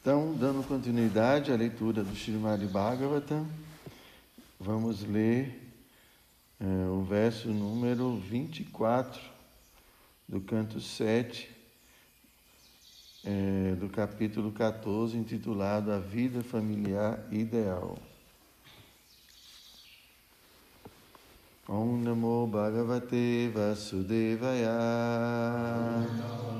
Então, dando continuidade à leitura do Srimad Bhagavatam, vamos ler é, o verso número 24 do canto 7 é, do capítulo 14, intitulado A Vida Familiar Ideal. Om Namo Bhagavate Vasudevaya. Om Namo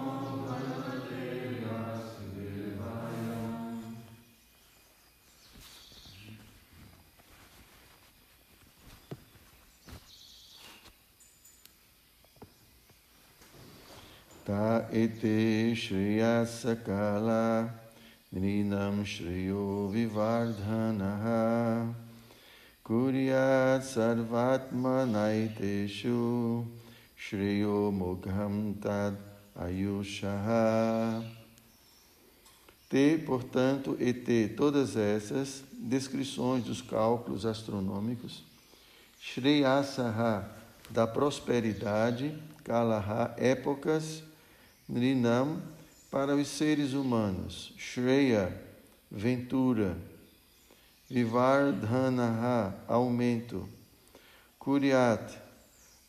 Ta ete shriya sakala nrinam shriyo vivardhanaha kuryat sarvatma naiteshu shriyo mugham tad ayushaha. T, portanto, e T, todas essas descrições dos cálculos astronômicos, Shreyasaha, da prosperidade, Kalaha, épocas, Nrinam, para os seres humanos, Shreya, ventura, Vivardhanaha, aumento, Kuryat,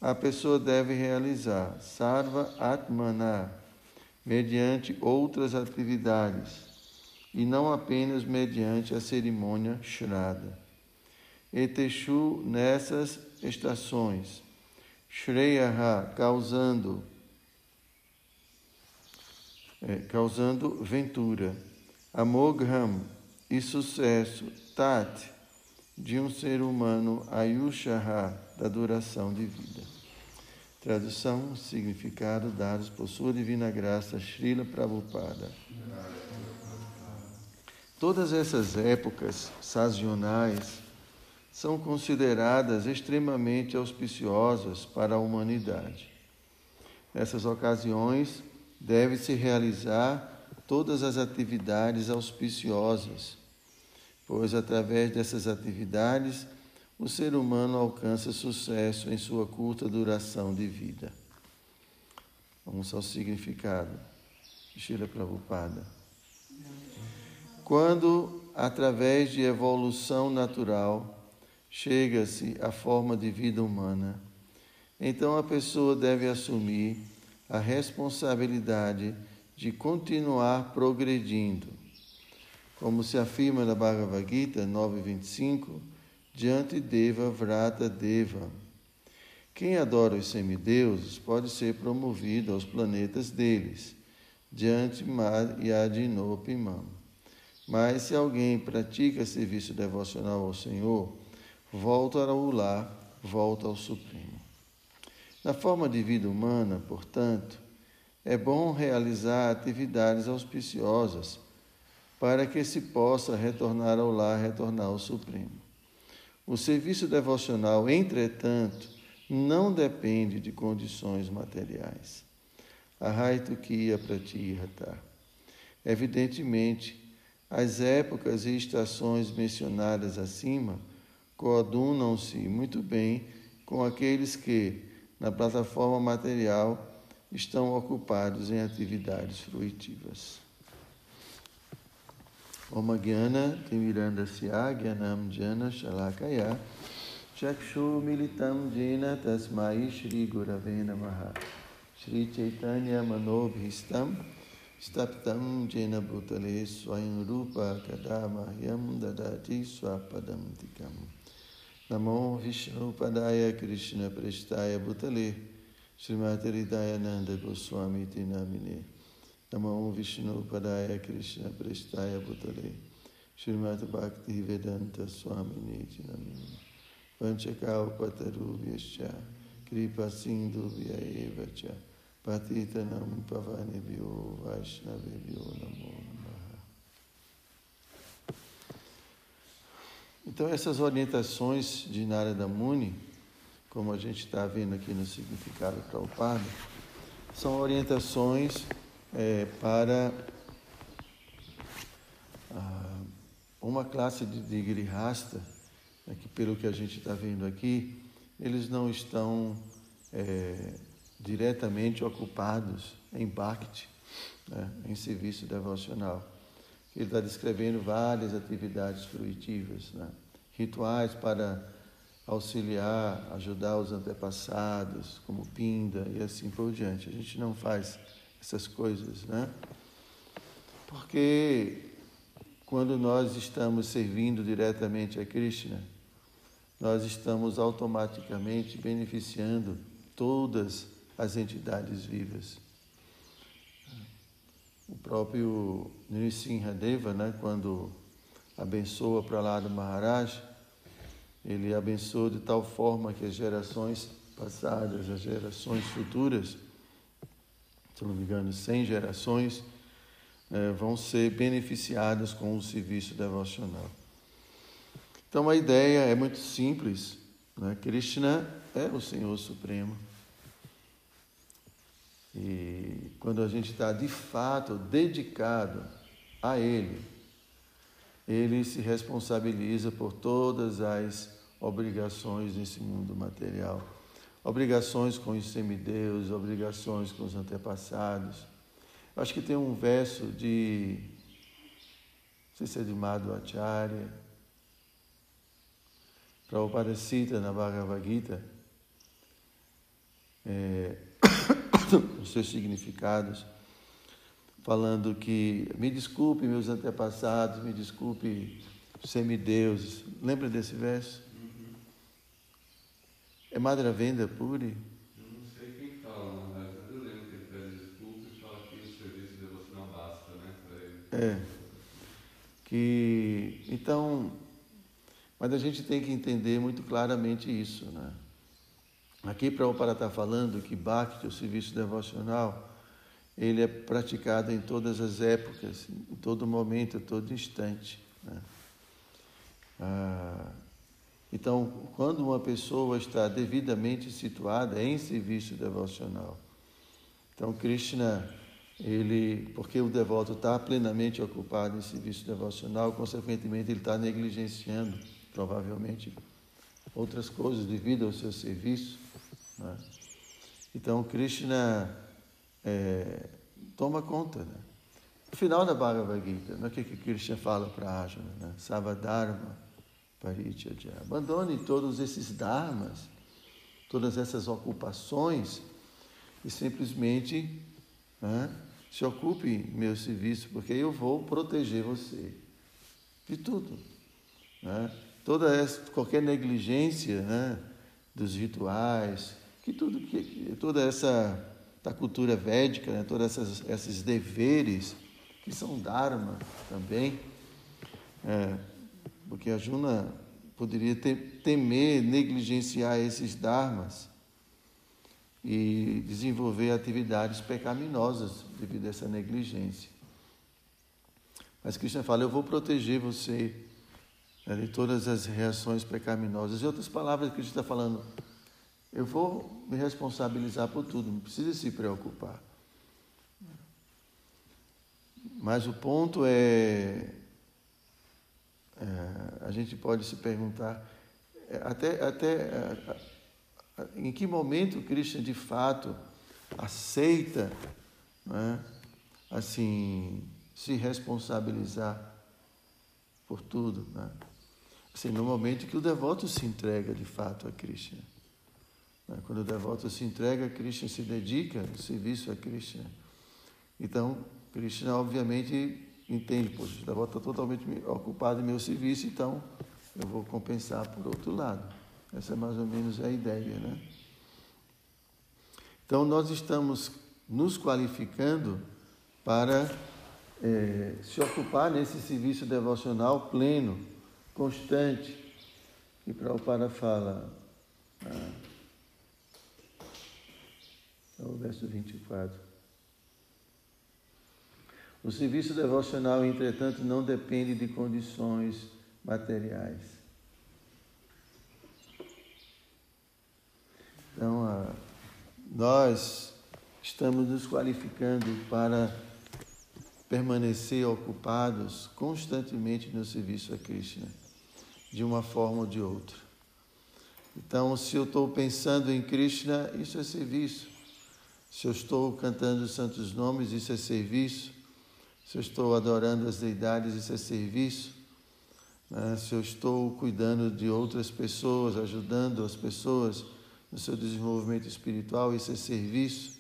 a pessoa deve realizar, Sarva Atmana, mediante outras atividades, e não apenas mediante a cerimônia Shrada. Eteshu, nessas estações, Shreyaha, causando é, causando ventura. Amogham e sucesso, tat, de um ser humano, ayushaha, da duração de vida. Tradução, significado dados por sua divina graça, Srila Prabhupada. Todas essas épocas sazonais são consideradas extremamente auspiciosas para a humanidade. Nessas ocasiões, deve-se realizar todas as atividades auspiciosas, pois através dessas atividades o ser humano alcança sucesso em sua curta duração de vida. Vamos ao significado. Shila Prabhupada. Quando, através de evolução natural, chega-se à forma de vida humana, então a pessoa deve assumir a responsabilidade de continuar progredindo. Como se afirma na Bhagavad Gita 9.25, diante Deva Vrata Deva. Quem adora os semideuses pode ser promovido aos planetas deles, diante Mar e Adinopimam. Mas se alguém pratica serviço devocional ao Senhor, volta ao lar, volta ao Supremo. Na forma de vida humana, portanto, é bom realizar atividades auspiciosas para que se possa retornar ao lar, retornar ao Supremo. O serviço devocional, entretanto, não depende de condições materiais. Arraitu Kiya Pratihata. Evidentemente, as épocas e estações mencionadas acima coadunam-se muito bem com aqueles que, na plataforma material estão ocupados em atividades fruitivas. Om Gyana Timirandasya Gyanam Jana Shalakaya Chakshu Militam Jena Tasmai Shri Gurave Namaha Shri Chaitanya Manobhistam Staptam Jena Bhutale Swayam Rupa Kadama Yam Dadati Swapadam Tikam नमो विष्णुपदाय कृष्णप्रेष्ठाय भूतले श्रीमातरिताय नंद गोस्वामी ते नामिने नमो विष्णुपदाय कृष्णप्रेष्ठाय भूतले श्रीमद् भक्ति वेदांत स्वामिने च नमिने पंचकावपतरूभ्यश्च कृपा सिन्धुभ्य एव च, पतितनं पवनेभ्यो वैष्णवेभ्यो नमो। Então, essas orientações de Narada Muni, como a gente está vendo aqui no significado Prabhupada, são orientações é, para ah, uma classe de, de grihasta, né, que pelo que a gente está vendo aqui, eles não estão é, diretamente ocupados em bhakti, né, em serviço devocional. Ele está descrevendo várias atividades fruitivas, né, rituais para auxiliar, ajudar os antepassados, como pinda e assim por diante. A gente não faz essas coisas, né? Porque quando nós estamos servindo diretamente a Krishna, nós estamos automaticamente beneficiando todas as entidades vivas. O próprio Nrisimhadeva, né, quando abençoa para lá do Maharaj, ele abençoa de tal forma que as gerações passadas, as gerações futuras, se não me engano, 100 gerações, é, vão ser beneficiadas com o serviço devocional. Então a ideia é muito simples. Né? Krishna é o Senhor Supremo. E quando a gente está de fato dedicado a Ele, Ele se responsabiliza por todas as obrigações nesse mundo material. Obrigações com os semideus, obrigações com os antepassados. Acho que tem um verso de, não sei se é de Madhvacharya, Prabhupada cita na Bhagavad Gita, é, os seus significados, falando que me desculpe meus antepassados, me desculpe semideuses. Lembra desse verso? Uhum. É Madravenda Puri? Não sei quem fala, mas eu lembro que ele pede desculpa e fala que o serviço de você não basta, né? É. Que, então, mas a gente tem que entender muito claramente isso, né? Aqui Prabhupada está falando que Bhakti, o serviço devocional, ele é praticado em todas as épocas, em todo momento, em todo instante. Né? Ah, então, quando uma pessoa está devidamente situada em serviço devocional, então Krishna, ele, porque o devoto está plenamente ocupado em serviço devocional, consequentemente ele está negligenciando, provavelmente, outras coisas devido ao seu serviço. Né? Então, Krishna é, toma conta. Né? No final da Bhagavad Gita, né, o que, que Krishna fala para Arjuna? Né? Savadharma Parityajya. Abandone todos esses dharmas, todas essas ocupações e simplesmente né, se ocupe meu serviço, porque eu vou proteger você de tudo. Né? Toda essa, qualquer negligência né, dos rituais, que tudo que toda essa da cultura védica, né, todos esses deveres que são dharma também, é, porque a Juna poderia ter, temer, negligenciar esses dharmas e desenvolver atividades pecaminosas devido a essa negligência. Mas Krishna fala: Eu vou proteger você né, de todas as reações pecaminosas. Em outras palavras, Krishna está falando: eu vou me responsabilizar por tudo, não precisa se preocupar. Mas o ponto é, é a gente pode se perguntar é, até, até é, em que momento Krishna de fato aceita assim, se responsabilizar por tudo. Né? Assim, no momento que o devoto se entrega de fato a Krishna. Né? Quando o devoto se entrega Krishna, se dedica ao serviço a Krishna. Então, Krishna obviamente entende, poxa, o devoto está totalmente ocupado em meu serviço, então eu vou compensar por outro lado. Essa é mais ou menos a ideia, né? Então, nós estamos nos qualificando para é, se ocupar nesse serviço devocional pleno, constante, que Prabhupada fala. Ah, é o verso 24. O serviço devocional, entretanto, não depende de condições materiais. Então, nós estamos nos qualificando para permanecer ocupados constantemente no serviço a Krishna, de uma forma ou de outra. Então, se eu estou pensando em Krishna, isso é serviço. Se eu estou cantando os santos nomes, isso é serviço. Se eu estou adorando as deidades, isso é serviço. Né? Se eu estou cuidando de outras pessoas, ajudando as pessoas no seu desenvolvimento espiritual, isso é serviço.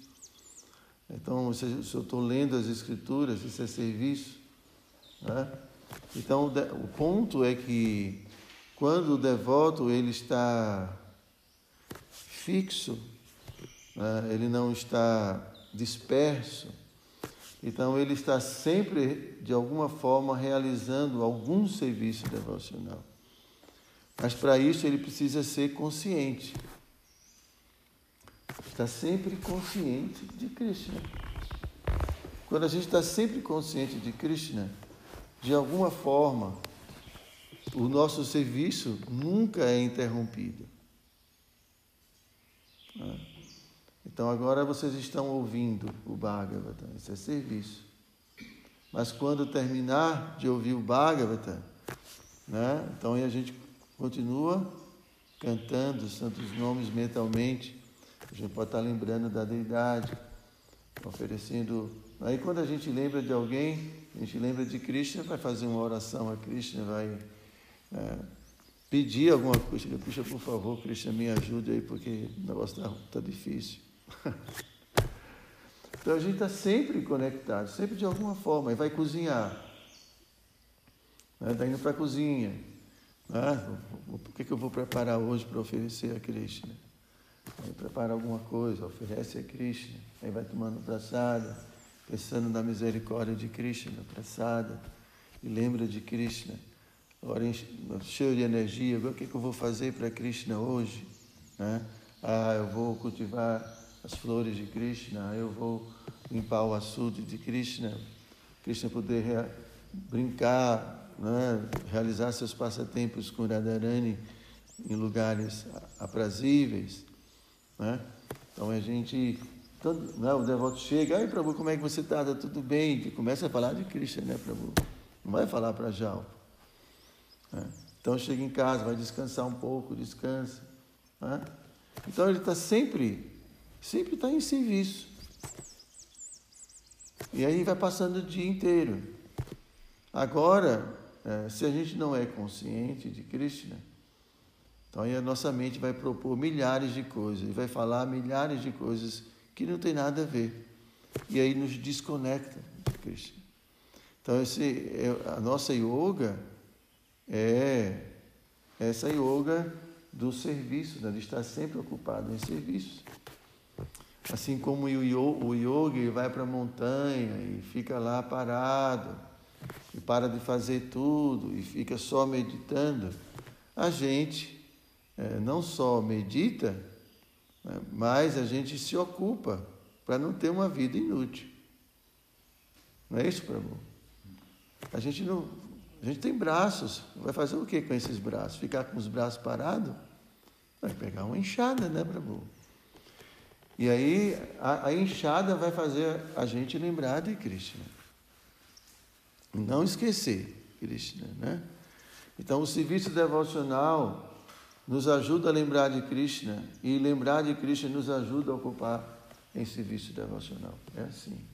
Então, se eu estou lendo as escrituras, isso é serviço. Né? Então, o ponto é que quando o devoto ele está fixo, né? ele não está disperso, então ele está sempre, de alguma forma, realizando algum serviço devocional. Mas para isso ele precisa ser consciente. Está sempre consciente de Krishna. Quando a gente está sempre consciente de Krishna, de alguma forma, o nosso serviço nunca é interrompido. Então agora vocês estão ouvindo o Bhagavatam, isso é serviço. Mas quando terminar de ouvir o Bhagavatam, né, então aí a gente continua cantando os santos nomes mentalmente. A gente pode estar lembrando da deidade, oferecendo. Aí quando a gente lembra de alguém, a gente lembra de Krishna, vai fazer uma oração a Krishna, vai é, pedir alguma coisa. Puxa, por favor, Krishna, me ajude aí, porque o negócio está tá difícil. Então a gente está sempre conectado, sempre de alguma forma, e vai cozinhar. Está né? indo para a cozinha. Né? O que, que eu vou preparar hoje para oferecer a Krishna? Aí prepara alguma coisa, oferece a Krishna, aí vai tomando praçada, pensando na misericórdia de Krishna, praçada, e lembra de Krishna. Agora cheio de energia, o que, que eu vou fazer para Krishna hoje? Né? Ah, eu vou cultivar as flores de Krishna, eu vou limpar o açude de Krishna, Krishna poder brincar, né? realizar seus passatempos com Radharani em lugares aprazíveis. Né? Então a gente, todo, né? o devoto chega, ai Prabhu, como é que você está? Está tudo bem? E começa a falar de Krishna, né Prabhu? Não vai falar para Jal. Né? Então chega em casa, vai descansar um pouco, descansa. Né? Então ele está sempre sempre está em serviço. E aí vai passando o dia inteiro. Agora, é, se a gente não é consciente de Krishna, então aí a nossa mente vai propor milhares de coisas, e vai falar milhares de coisas que não tem nada a ver. E aí nos desconecta de Krishna. Então esse, é, a nossa yoga é essa yoga do serviço, né? de estar sempre ocupado em serviço. Assim como o yogi vai para a montanha e fica lá parado, e para de fazer tudo e fica só meditando, a gente é, não só medita, né, mas a gente se ocupa para não ter uma vida inútil. Não é isso, Prabhu? A gente não. A gente tem braços. Vai fazer o que com esses braços? Ficar com os braços parados? Vai pegar uma enxada, né, Prabhu? E aí a, a enxada vai fazer a gente lembrar de Krishna. Não esquecer Krishna, né? Então o serviço devocional nos ajuda a lembrar de Krishna e lembrar de Krishna nos ajuda a ocupar em serviço devocional. É assim.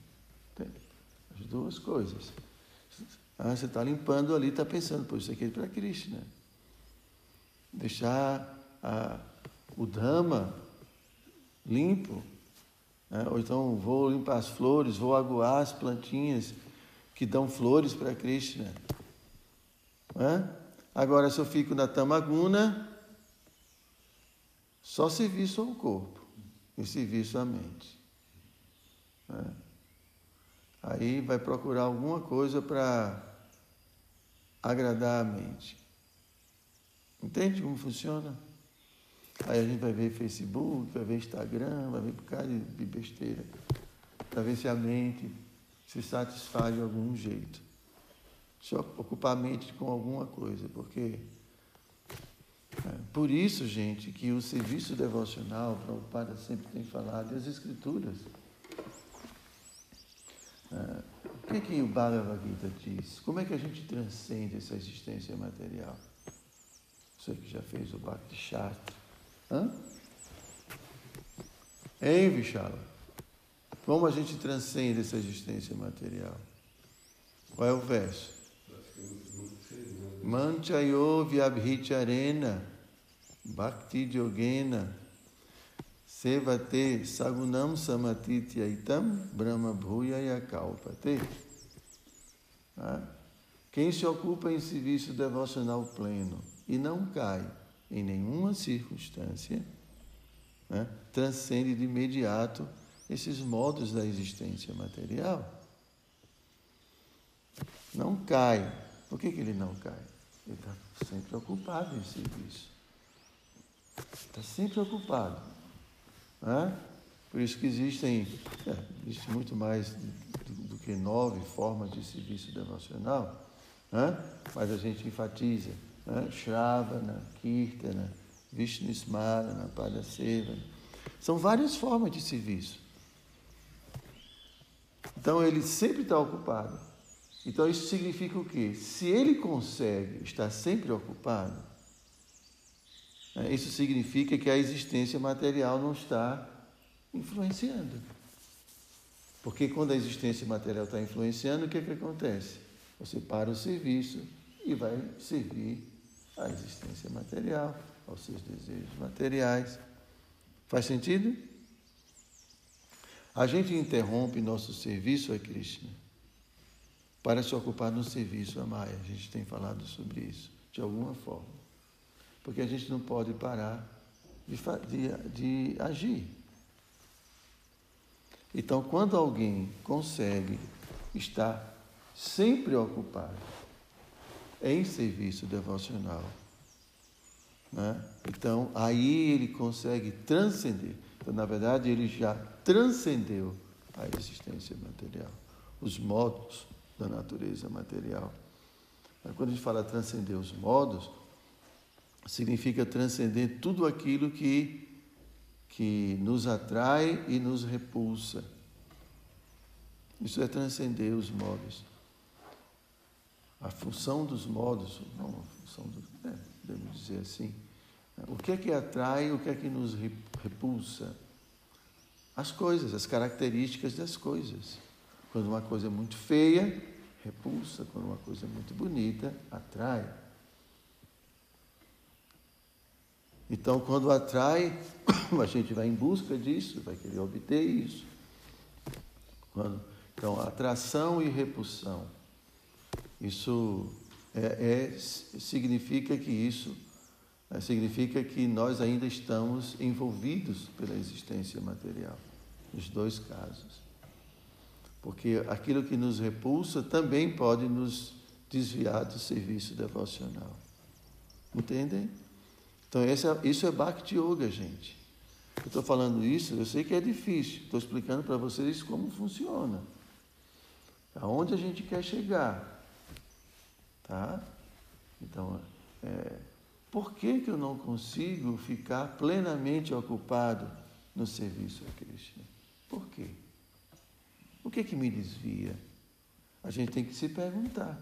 As duas coisas. Ah, você está limpando ali, está pensando, pô, isso aqui é para Krishna. Deixar a, o Dhamma limpo. Né? Ou então vou limpar as flores, vou aguar as plantinhas que dão flores para Krishna. Né? Agora, se eu fico na tamaguna, só serviço ao corpo e serviço à mente. Né? Aí vai procurar alguma coisa para agradar a mente. Entende como funciona? Aí a gente vai ver Facebook, vai ver Instagram, vai ver por causa de besteira, para ver se a mente se satisfaz de algum jeito. Se ocupar a mente com alguma coisa, porque é, por isso, gente, que o serviço devocional, o Prabhupada sempre tem falado, e as escrituras, O que, é que o Bhagavad Gita diz? Como é que a gente transcende essa existência material? Você que já fez o Bhakti. Hã? Hein, Vishala? Como a gente transcende essa existência material? Qual é o verso? Manchayo vyabhicharena bhakti yogena sevate sagunam samatityaitam brahma bhuyaya kalpate. Quem se ocupa em serviço devocional pleno e não cai em nenhuma circunstância, né, transcende de imediato esses modos da existência material. Não cai. Por que, que ele não cai? Ele está sempre ocupado em serviço. Está sempre ocupado. Né? Por isso que existem, é, existe muito mais do, do, que nove formas de serviço devocional, né? mas a gente enfatiza né? Shravana, Kirtana, Vishnu Smarana, Padaseva. São várias formas de serviço. Então ele sempre está ocupado. Então isso significa o quê? Se ele consegue estar sempre ocupado, né, isso significa que a existência material não está influenciando. Porque quando a existência material está influenciando, o que, é que acontece? Você para o serviço e vai servir à existência material, aos seus desejos materiais. Faz sentido? A gente interrompe nosso serviço a Krishna para se ocupar no serviço a Maya. A gente tem falado sobre isso, de alguma forma. Porque a gente não pode parar de, de, de agir. Então, quando alguém consegue estar sempre ocupado em serviço devocional, né? então aí ele consegue transcender. Então, na verdade, ele já transcendeu a existência material, os modos da natureza material. Mas quando a gente fala transcender os modos, significa transcender tudo aquilo que, que nos atrai e nos repulsa. Isso é transcender os modos. A função dos modos, não a função do, é, devemos dizer assim, o que é que atrai, o que é que nos repulsa? as coisas, as características das coisas. Quando uma coisa é muito feia, repulsa, quando uma coisa é muito bonita, atrai. Então, quando atrai, a gente vai em busca disso, vai querer obter isso. Quando, então, atração e repulsão. Isso é, é significa que isso é, significa que nós ainda estamos envolvidos pela existência material nos dois casos. Porque aquilo que nos repulsa também pode nos desviar do serviço devocional. Entendem? Então, é, isso é Bhakti Yoga, gente. Eu estou falando isso, eu sei que é difícil, estou explicando para vocês como funciona. Aonde a gente quer chegar. Tá? Então, é, por que, que eu não consigo ficar plenamente ocupado no serviço a Krishna? Por quê? O que que me desvia? A gente tem que se perguntar.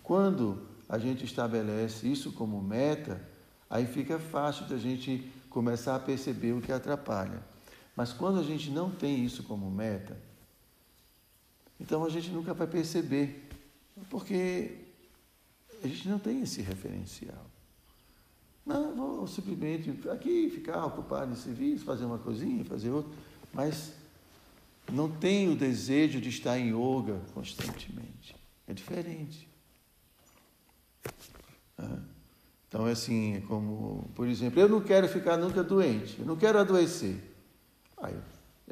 Quando a gente estabelece isso como meta, aí fica fácil da gente começar a perceber o que atrapalha. Mas quando a gente não tem isso como meta, então a gente nunca vai perceber, porque a gente não tem esse referencial. Não, vou simplesmente aqui ficar ocupado em serviço, fazer uma coisinha, fazer outra, mas não tenho o desejo de estar em yoga constantemente. É diferente. Então é assim, é como, por exemplo, eu não quero ficar nunca doente, eu não quero adoecer. Aí,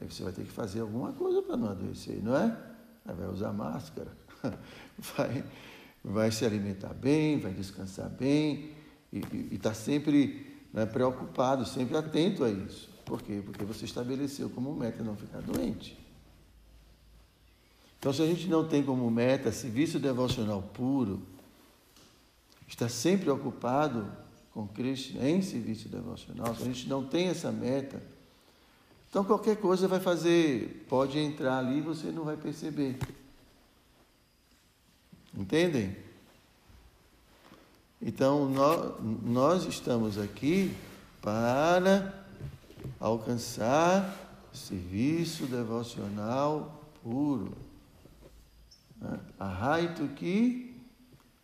aí você vai ter que fazer alguma coisa para não adoecer, não é? Aí vai usar máscara, vai, vai se alimentar bem, vai descansar bem, e está sempre né, preocupado, sempre atento a isso. Por quê? Porque você estabeleceu como meta não ficar doente. Então, se a gente não tem como meta serviço devocional puro, está sempre ocupado com Cristo em serviço devocional, se a gente não tem essa meta, Então qualquer coisa vai fazer, pode entrar ali e você não vai perceber. Entendem? Então nós, nós estamos aqui para alcançar serviço devocional puro. Arraito que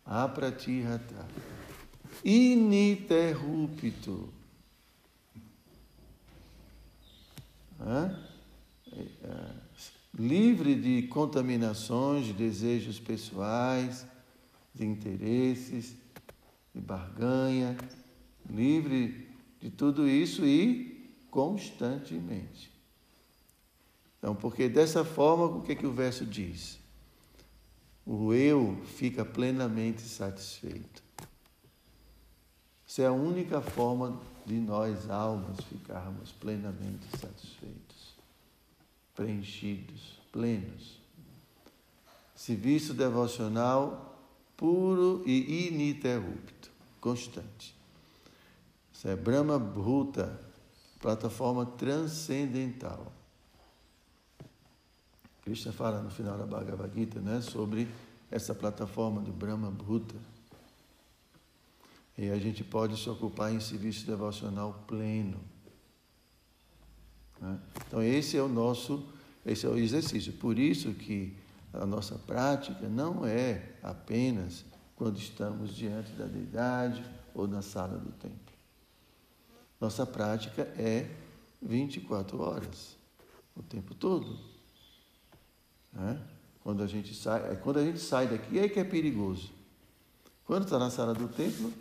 apratihata. Ininterrupto. É, é, livre de contaminações, de desejos pessoais, de interesses, de barganha, livre de tudo isso e constantemente. Então, porque dessa forma, o que, é que o verso diz? O eu fica plenamente satisfeito. Essa é a única forma de nós, almas, ficarmos plenamente satisfeitos, preenchidos, plenos. Serviço devocional puro e ininterrupto, constante. Isso é Brahma Bhuta, plataforma transcendental. Krishna fala no final da Bhagavad Gita né, sobre essa plataforma do Brahma Bhuta e a gente pode se ocupar em serviço devocional pleno. Né? Então esse é o nosso, esse é o exercício. Por isso que a nossa prática não é apenas quando estamos diante da deidade ou na sala do templo. Nossa prática é 24 horas, o tempo todo. Né? Quando a gente sai, é quando a gente sai daqui é que é perigoso. Quando está na sala do templo,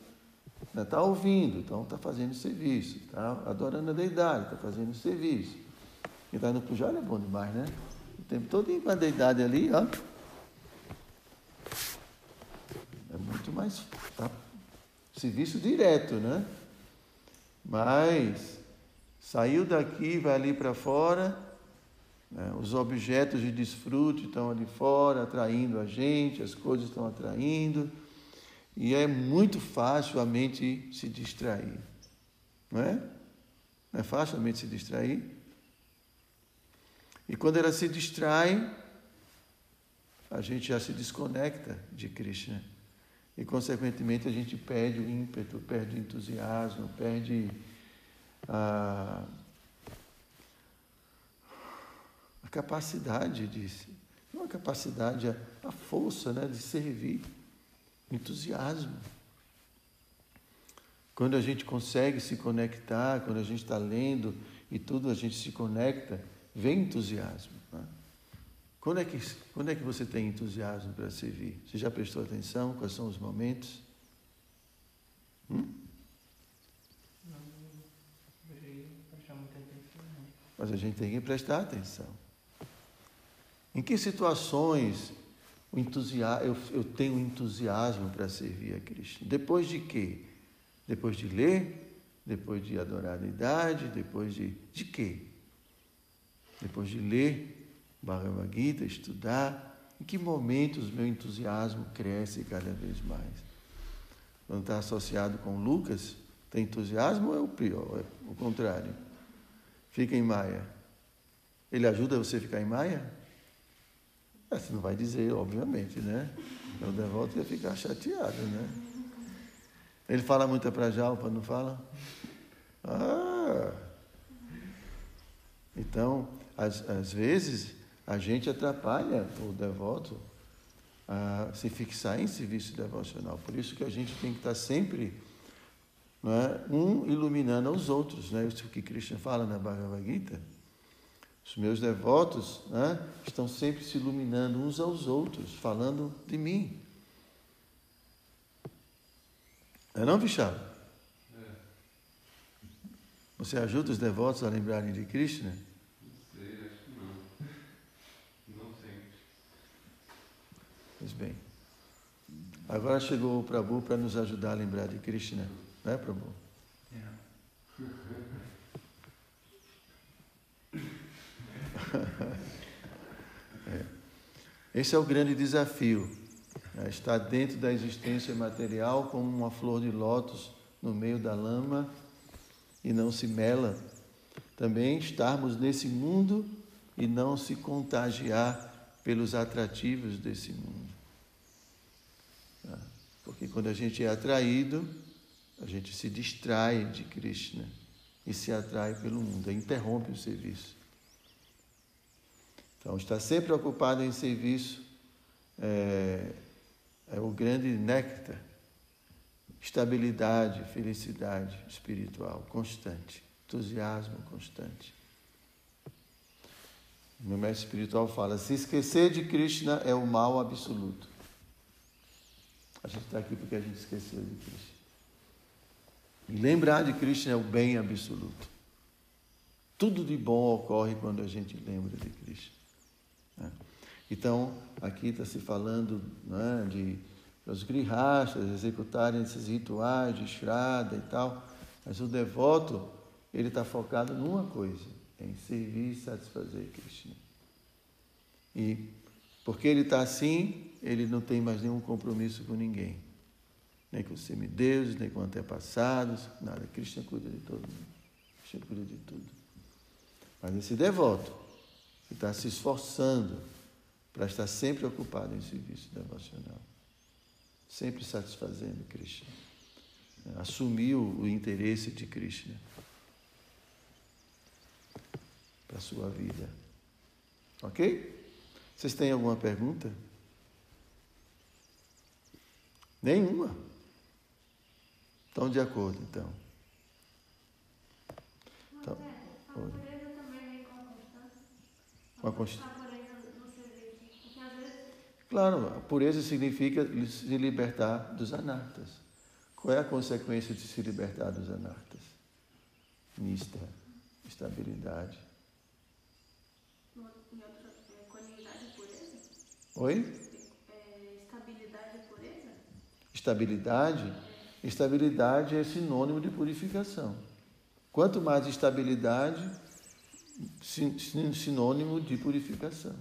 Está ouvindo, então está fazendo serviço, está adorando a deidade, está fazendo serviço. Quem está no pujol é bom demais, né? O tempo todo com a deidade ali, ó. É muito mais. Tá? Serviço direto, né? Mas saiu daqui, vai ali para fora, né? os objetos de desfrute estão ali fora, atraindo a gente, as coisas estão atraindo. E é muito fácil a mente se distrair. Não é? Não é fácil a mente se distrair? E quando ela se distrai, a gente já se desconecta de Krishna. E, consequentemente, a gente perde o ímpeto, perde o entusiasmo, perde a, a capacidade de. Não a capacidade, a, a força né, de servir entusiasmo. Quando a gente consegue se conectar, quando a gente está lendo e tudo a gente se conecta, vem entusiasmo. Né? Quando, é que, quando é que você tem entusiasmo para servir? Você já prestou atenção? Quais são os momentos? Hum? Não, atenção. Mas a gente tem que prestar atenção. Em que situações eu, eu tenho entusiasmo para servir a Cristo. Depois de quê? Depois de ler, depois de adorar a idade, depois de. De quê? Depois de ler Bhagavad Gita, estudar, em que momentos meu entusiasmo cresce cada vez mais? Quando está associado com Lucas, tem entusiasmo ou é o pior? É o contrário. Fica em Maia. Ele ajuda você a ficar em Maia? Você não vai dizer, obviamente, né? O devoto ia ficar chateado, né? Ele fala muito para Jalpa, não fala? Ah! Então, às, às vezes, a gente atrapalha o devoto a se fixar em serviço devocional. Por isso que a gente tem que estar sempre é, um iluminando os outros. Né? Isso que Krishna fala na Bhagavad Gita. Os meus devotos né, estão sempre se iluminando uns aos outros, falando de mim. É não, Vishal? É. Você ajuda os devotos a lembrarem de Krishna? Não sei, acho que não. Não sempre. Pois bem. Agora chegou o Prabhu para nos ajudar a lembrar de Krishna. Não é, Prabhu? É. é. Esse é o grande desafio. Né? Estar dentro da existência material como uma flor de lótus no meio da lama e não se mela, também estarmos nesse mundo e não se contagiar pelos atrativos desse mundo. Tá? Porque quando a gente é atraído, a gente se distrai de Krishna e se atrai pelo mundo, interrompe o serviço. Então, estar sempre ocupado em serviço é, é o grande néctar, estabilidade, felicidade espiritual constante, entusiasmo constante. Meu mestre espiritual fala: se esquecer de Krishna é o mal absoluto. A gente está aqui porque a gente esqueceu de Krishna. E lembrar de Krishna é o bem absoluto. Tudo de bom ocorre quando a gente lembra de Krishna. Né? Então, aqui está se falando né, de os grihastas executarem esses rituais de Shraddha e tal, mas o devoto, ele está focado numa coisa, em servir e satisfazer Krishna. E porque ele está assim, ele não tem mais nenhum compromisso com ninguém. Nem com os semideuses, nem com antepassados, nada. Krishna cuida de todo mundo. Krishna cuida de tudo. Mas esse devoto, que está se esforçando para estar sempre ocupado em serviço devocional, sempre satisfazendo Krishna, assumiu o interesse de Krishna para a sua vida. Ok? Vocês têm alguma pergunta? Nenhuma. Estão de acordo, então. então a pureza também vem com a constância. Com a constância. A pureza no serviço. Porque às vezes. Claro, a pureza significa se libertar dos anartas. Qual é a consequência de se libertar dos anartas? Nista, estabilidade. É? Oi? É, estabilidade e pureza? Estabilidade? Estabilidade é sinônimo de purificação. Quanto mais estabilidade, sinônimo de purificação.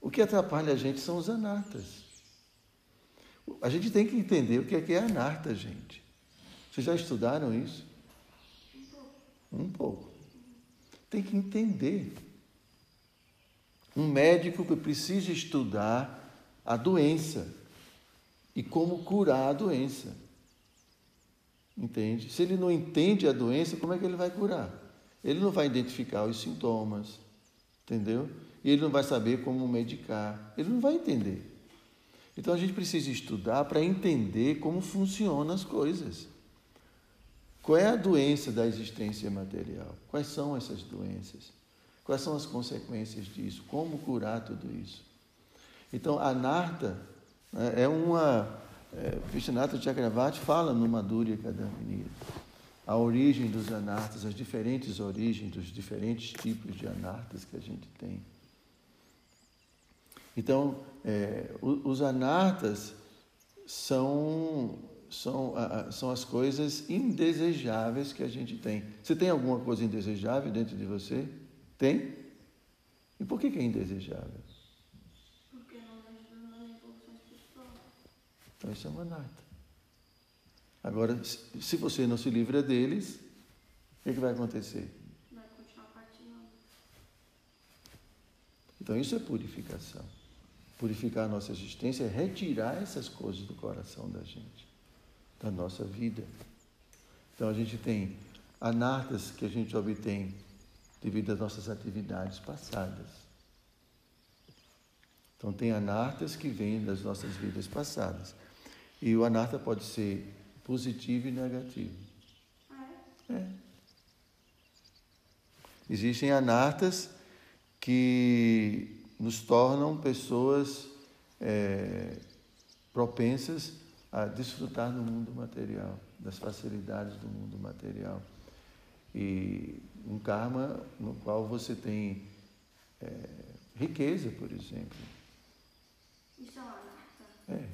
O que atrapalha a gente são os anartas. A gente tem que entender o que é que é anarta, gente. Vocês já estudaram isso? Um pouco. Tem que entender. Um médico que precisa estudar a doença e como curar a doença. Entende? Se ele não entende a doença, como é que ele vai curar? Ele não vai identificar os sintomas, entendeu? E ele não vai saber como medicar. Ele não vai entender. Então a gente precisa estudar para entender como funcionam as coisas. Qual é a doença da existência material? Quais são essas doenças? Quais são as consequências disso? Como curar tudo isso? Então, a Narta né, é uma. É, Vishnata Chakravarti fala no Madhurya Kadamini a origem dos anartas, as diferentes origens dos diferentes tipos de anartas que a gente tem. Então, é, os anartas são, são, são as coisas indesejáveis que a gente tem. Você tem alguma coisa indesejável dentro de você? Tem? E por que, que é indesejável? Porque não ajuda na evolução espiritual. Então isso é uma nata. Agora, se você não se livra deles, o que, que vai acontecer? Vai continuar partilhando. Então isso é purificação. Purificar a nossa existência é retirar essas coisas do coração da gente, da nossa vida. Então a gente tem anartas que a gente obtém devido às nossas atividades passadas. Então tem anartas que vêm das nossas vidas passadas. E o anarta pode ser positivo e negativo. Ah, é? É. Existem anartas que nos tornam pessoas é, propensas a desfrutar do mundo material, das facilidades do mundo material. E um karma no qual você tem é, riqueza, por exemplo. Isso é uma nata. É.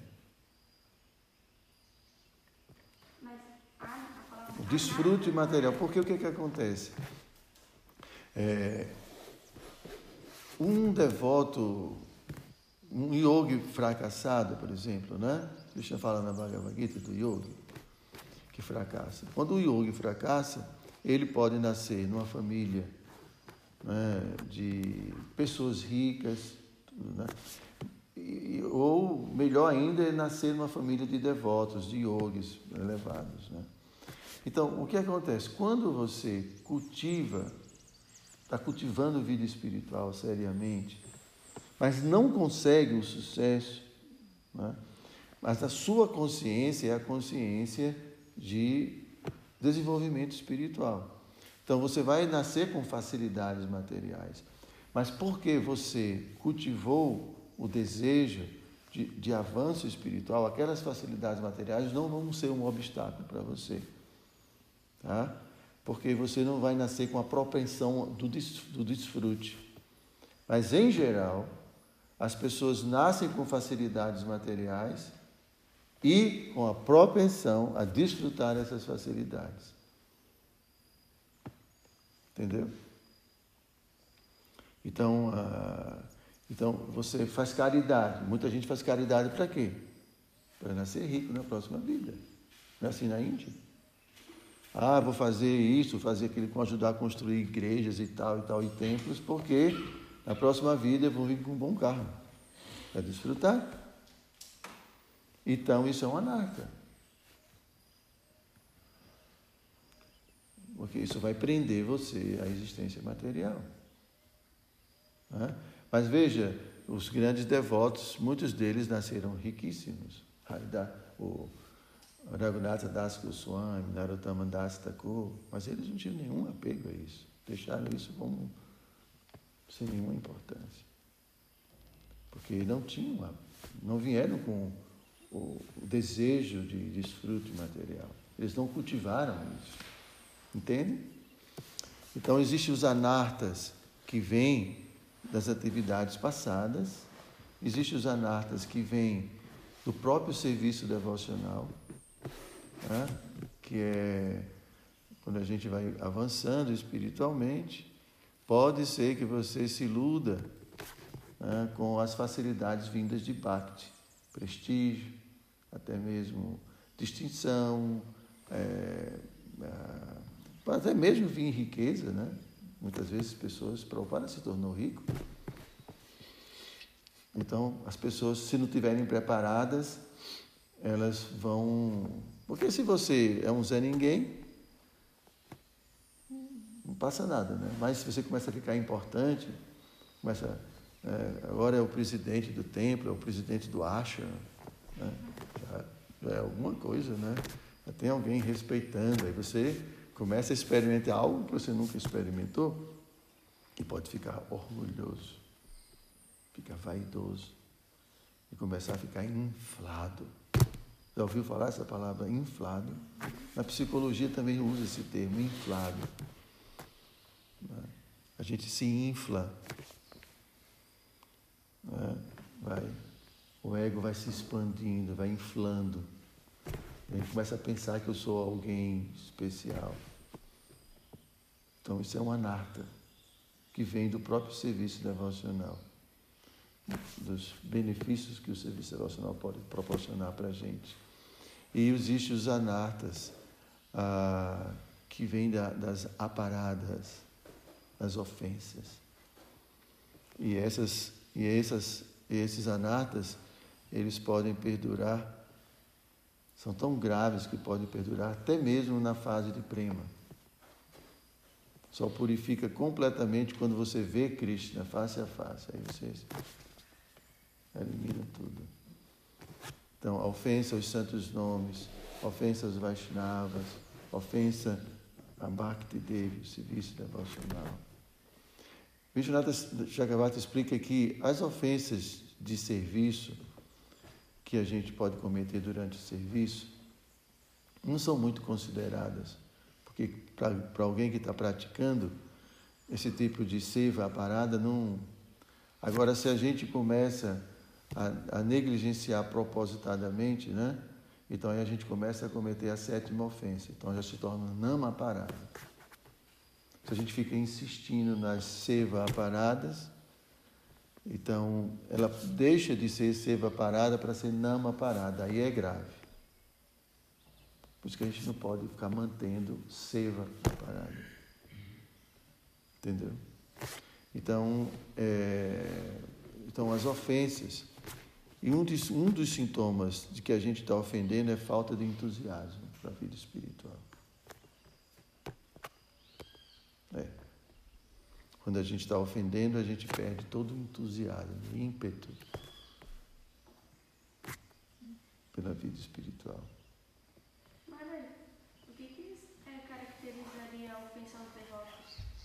Mas a, a palavra. O desfrute material. Porque o que, que acontece? É, um devoto, um yogi fracassado, por exemplo, né? Krishna fala na Bhagavad Gita do yogi que fracassa. Quando o yogi fracassa, ele pode nascer numa família né, de pessoas ricas, né? E, ou melhor ainda, é nascer numa família de devotos, de yogis elevados. Né? Então, o que acontece? Quando você cultiva, está cultivando vida espiritual seriamente, mas não consegue o sucesso, né? mas a sua consciência é a consciência de desenvolvimento espiritual. Então você vai nascer com facilidades materiais, mas porque você cultivou o desejo de, de avanço espiritual, aquelas facilidades materiais não vão ser um obstáculo para você. Tá? Porque você não vai nascer com a propensão do, des, do desfrute. Mas, em geral, as pessoas nascem com facilidades materiais e com a propensão a desfrutar dessas facilidades. Entendeu? Então, uh, então você faz caridade. Muita gente faz caridade para quê? Para nascer rico na próxima vida. Não é assim na Índia? Ah, vou fazer isso, fazer aquilo, ajudar a construir igrejas e tal e tal e templos, porque na próxima vida eu vou vir com um bom carro. Para desfrutar. Então isso é um anarca. Porque isso vai prender você à existência material. Né? Mas veja, os grandes devotos, muitos deles nasceram riquíssimos. O Raghunatha Das Goswami, Narottama Das Thakur, mas eles não tinham nenhum apego a isso. Deixaram isso como sem nenhuma importância. Porque não tinham, não vieram com o, desejo de desfrute material. Eles não cultivaram isso. Entende? Então, existem os anartas que vêm das atividades passadas, existem os anartas que vêm do próprio serviço devocional, né? que é quando a gente vai avançando espiritualmente, pode ser que você se iluda né? com as facilidades vindas de Bhakti, prestígio, até mesmo distinção, é, até mesmo vir riqueza, né? Muitas vezes pessoas, Prabhupada se tornou rico. Então, as pessoas, se não estiverem preparadas, elas vão. Porque se você é um Zé Ninguém, não passa nada, né? Mas se você começa a ficar importante, começa. É, agora é o presidente do templo, é o presidente do Ashram, né? já, já é alguma coisa, né? Já tem alguém respeitando. Aí você começa a experimentar algo que você nunca experimentou e pode ficar orgulhoso, ficar vaidoso e começar a ficar inflado. Já ouviu falar essa palavra inflado? Na psicologia também usa esse termo, inflado. A gente se infla. Né? Vai o ego vai se expandindo, vai inflando. A gente começa a pensar que eu sou alguém especial. Então, isso é uma anarta que vem do próprio serviço devocional, dos benefícios que o serviço devocional pode proporcionar para a gente. E existem os anartas, ah, que vêm da, das aparadas, das ofensas. E, essas, e essas, esses anartas eles podem perdurar, são tão graves que podem perdurar até mesmo na fase de prema. Só purifica completamente quando você vê Krishna face a face. Aí você elimina tudo. Então, ofensa aos santos nomes, ofensa aos Vaishnavas, ofensa a Bhakti Devi, o serviço devocional. Vishwanatha Chakravarti explica que as ofensas de serviço que a gente pode cometer durante o serviço não são muito consideradas, porque para alguém que está praticando esse tipo de seva, a parada não. Agora, se a gente começa a, a negligenciar propositadamente, né? Então aí a gente começa a cometer a sétima ofensa. Então já se torna nama parada. Se a gente fica insistindo nas seva paradas, então, ela deixa de ser seva parada para ser nama parada. Aí é grave. Por isso que a gente não pode ficar mantendo seva parada. Entendeu? Então, é, então as ofensas. E um dos, um dos sintomas de que a gente está ofendendo é falta de entusiasmo para a vida espiritual. É. Quando a gente está ofendendo, a gente perde todo o entusiasmo, ímpeto pela vida espiritual.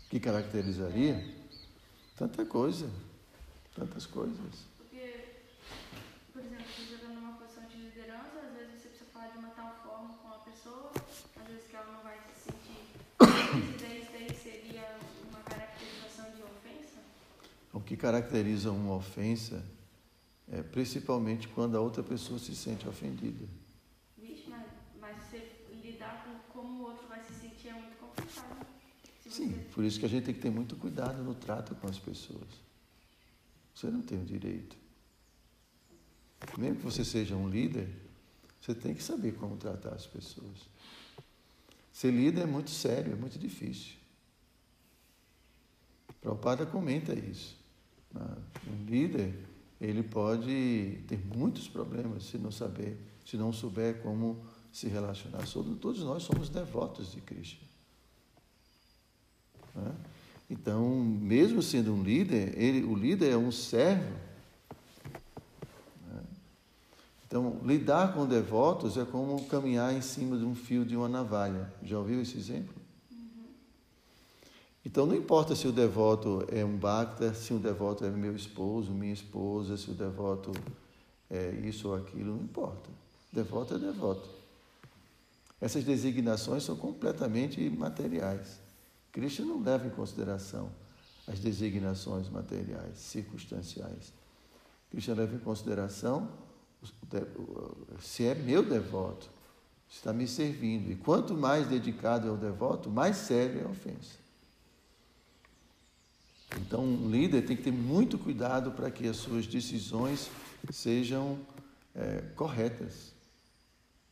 O que caracterizaria? Tanta coisa, tantas coisas. Que caracteriza uma ofensa é principalmente quando a outra pessoa se sente ofendida. Vixe, mas, mas você lidar com como o outro vai se sentir é muito complicado. Se Sim, você- por isso que a gente tem que ter muito cuidado no trato com as pessoas. Você não tem o direito. Mesmo que você seja um líder, você tem que saber como tratar as pessoas. Ser líder é muito sério, é muito difícil. Prabhupada comenta isso. Né? Um líder, ele pode ter muitos problemas se não saber, se não souber como se relacionar. Todos nós somos devotos de Krishna. né? Então, mesmo sendo um líder, ele, o líder é um servo. né? Então, lidar com devotos é como caminhar em cima de um fio de uma navalha. Já ouviu esse exemplo? Então, não importa se o devoto é um bhakta, se o devoto é meu esposo, minha esposa, se o devoto é isso ou aquilo, não importa. Devoto é devoto. Essas designações são completamente materiais. Cristo não leva em consideração as designações materiais, circunstanciais. Cristo leva em consideração se é meu devoto, se está me servindo. E quanto mais dedicado é o devoto, mais séria é a ofensa. Então, um líder tem que ter muito cuidado para que as suas decisões sejam eh, corretas,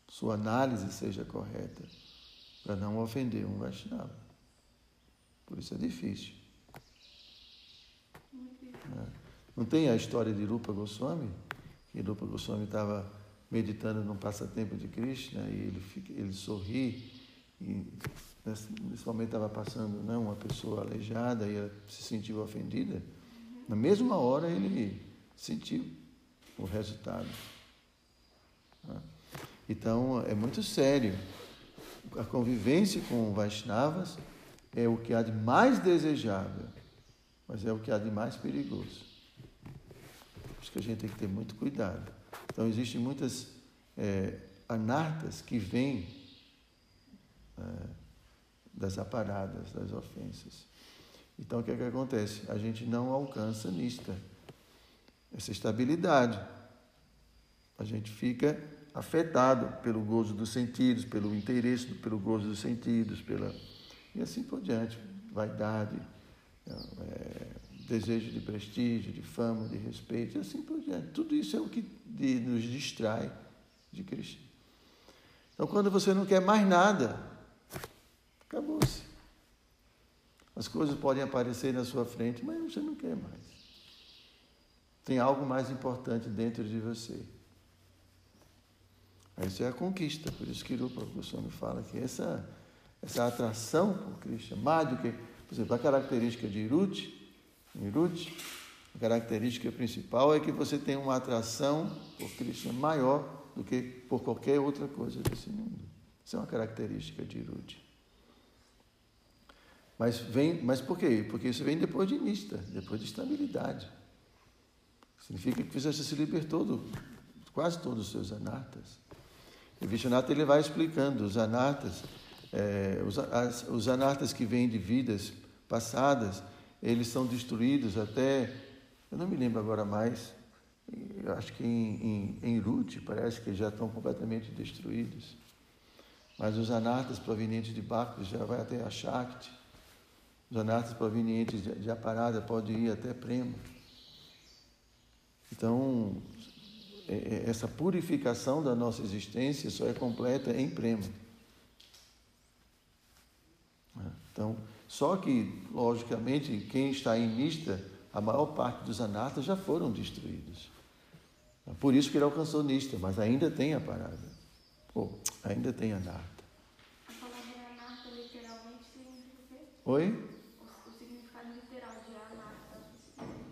sua análise seja correta, para não ofender um Vaishnava. Por isso é difícil. né? Não tem a história de Rupa Goswami? Que Rupa Goswami estava meditando num passatempo de Krishna e ele, ele sorri e nesse, nesse momento estava passando né, uma pessoa aleijada e ela se sentiu ofendida. Na mesma hora ele sentiu o resultado. né? Então é muito sério. A convivência com Vaishnavas é o que há de mais desejável, mas é o que há de mais perigoso. Por isso que a gente tem que ter muito cuidado. Então existem muitas é, anartas que vêm é, das aparadas, das ofensas. Então o que é que acontece? A gente não alcança nista, essa estabilidade. A gente fica afetado pelo gozo dos sentidos, pelo interesse, pelo gozo dos sentidos, pela e assim por diante, vaidade, é, desejo de prestígio, de fama, de respeito, e assim por diante. Tudo isso é o que nos distrai de Cristo. Então, quando você não quer mais nada, acabou-se. As coisas podem aparecer na sua frente, mas você não quer mais. Tem algo mais importante dentro de você. Essa é a conquista, por isso que o Goswami fala que essa, essa atração por Krishna, mais do que, por exemplo, a característica de Iruti, Iruti, a característica principal é que você tem uma atração por Krishna maior do que por qualquer outra coisa desse mundo. Isso é uma característica de Iruti. Mas, vem, mas por quê? Porque isso vem depois de nista, depois de estabilidade. Significa que você se libertou de quase todos os seus anartas. E Vishwanath ele vai explicando os anartas, é, os, as, os que vêm de vidas passadas, eles são destruídos até, eu não me lembro agora mais, eu acho que em, em, em Ruth parece que já estão completamente destruídos. Mas os anartas provenientes de Bhakti já vai até a Shakti. Os anartas provenientes de, de Aparada podem ir até Prema. Então, essa purificação da nossa existência só é completa em Prema. Então, só que, logicamente, quem está em Nista, a maior parte dos anartas já foram destruídos. Por isso que ele alcançou Nista, mas ainda tem a parada. Pô, ainda tem anarta. A palavra anarta literalmente significa o quê? Oi? O, o significado literal de anarta.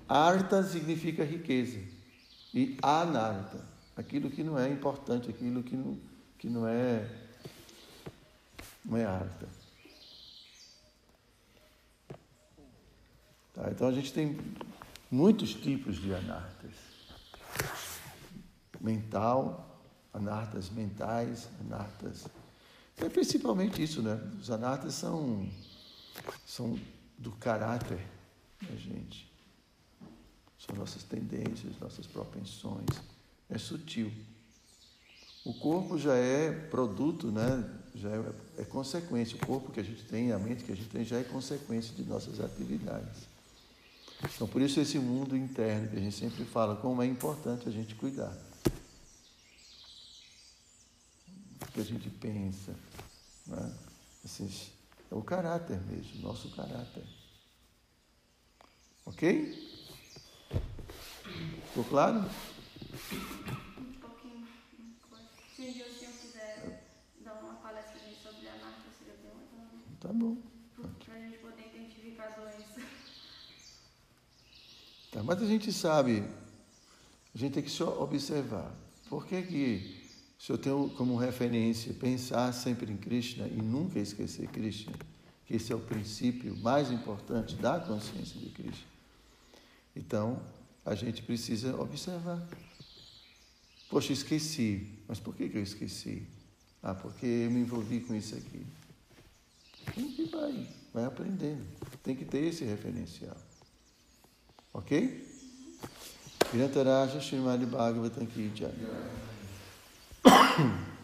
Arta significa riqueza. E anarta, aquilo que não é importante, aquilo que não, que não é não é arta. Tá, então a gente tem muitos tipos de anartas. Mental, anartas mentais, anartas. É principalmente isso, né? Os anartas são, são do caráter da gente. São nossas tendências, nossas propensões. É sutil. O corpo já é produto, né? já é, é consequência. O corpo que a gente tem, a mente que a gente tem, já é consequência de nossas atividades. Então, por isso, esse mundo interno que a gente sempre fala, como é importante a gente cuidar. O que a gente pensa. Né? Assim, é o caráter mesmo, nosso caráter. Ok? Ficou claro? Né? Tá bom. Para a gente poder identificar a doença. Tá, mas a gente sabe, a gente tem que só observar. Por que, que se eu tenho como referência pensar sempre em Krishna e nunca esquecer Krishna, que esse é o princípio mais importante da consciência de Krishna, então a gente precisa observar. Poxa, esqueci. Mas por que, que eu esqueci? Ah, porque eu me envolvi com isso aqui. Que vai, vai aprendendo. Tem que ter esse referencial. Ok? Grantaraja Srimad Bhagavatam Ki Jai.